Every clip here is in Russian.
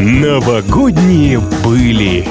Новогодние были.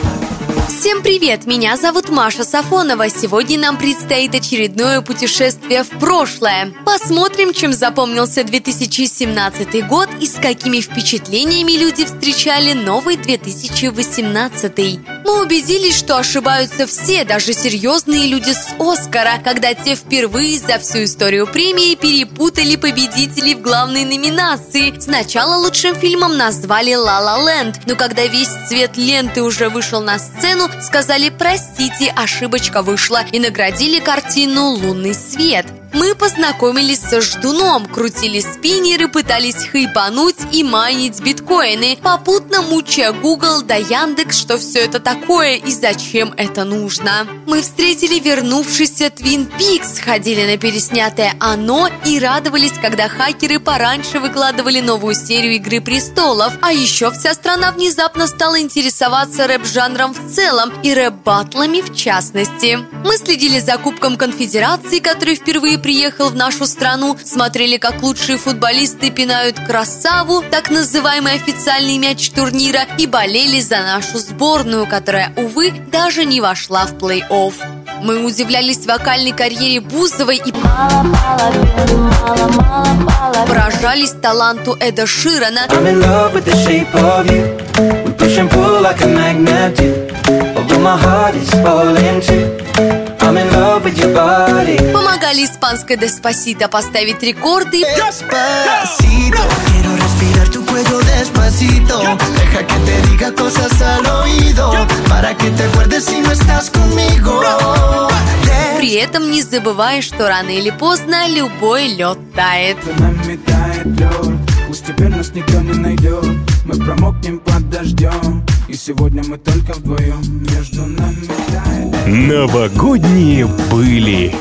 Всем привет! Меня зовут Маша Сафонова. Сегодня нам предстоит очередное путешествие в прошлое. Посмотрим, чем запомнился 2017 год и с какими впечатлениями люди встречали новый 2018. Мы убедились, что ошибаются все, даже серьезные люди с Оскара, когда те впервые за всю историю премии перепутали победителей в главной номинации. Сначала лучшим фильмом назвали «Ла Ла Ленд», но когда весь цвет ленты уже вышел на сцену, сказали «Простите, ошибочка вышла» и наградили картину «Лунный свет». Мы познакомились со ждуном, крутили спиннеры, пытались хайпануть и майнить биткоины, попутно мучая Google да Яндекс, что все это такое и зачем это нужно. Мы встретили вернувшийся Twin Peaks, ходили на переснятое «Оно» и радовались, когда хакеры пораньше выкладывали новую серию «Игры престолов». А еще вся страна внезапно стала интересоваться рэп-жанром в целом и рэп-батлами в частности. Мы следили за Кубком Конфедерации, который впервые приехал в нашу страну, смотрели, как лучшие футболисты пинают красаву, так называемый официальный мяч турнира, и болели за нашу сборную, которая, увы, даже не вошла в плей-офф. Мы удивлялись вокальной карьере Бузовой и поражались таланту Эда Ширана. Like. I'm in love with your body. Помогали испанской Деспасито поставить рекорды. Despacito, quiero respirar tu cuello despacito. Deja que te diga cosas al oído. Para que te acuerdes si no estás conmigo. При этом не забывая, что рано или поздно любой лед тает. За нами тает лед Пусть теперь нас никто не найдет Мы промокнем под дождем И сегодня мы только вдвоем Между нами тает Новогодние были.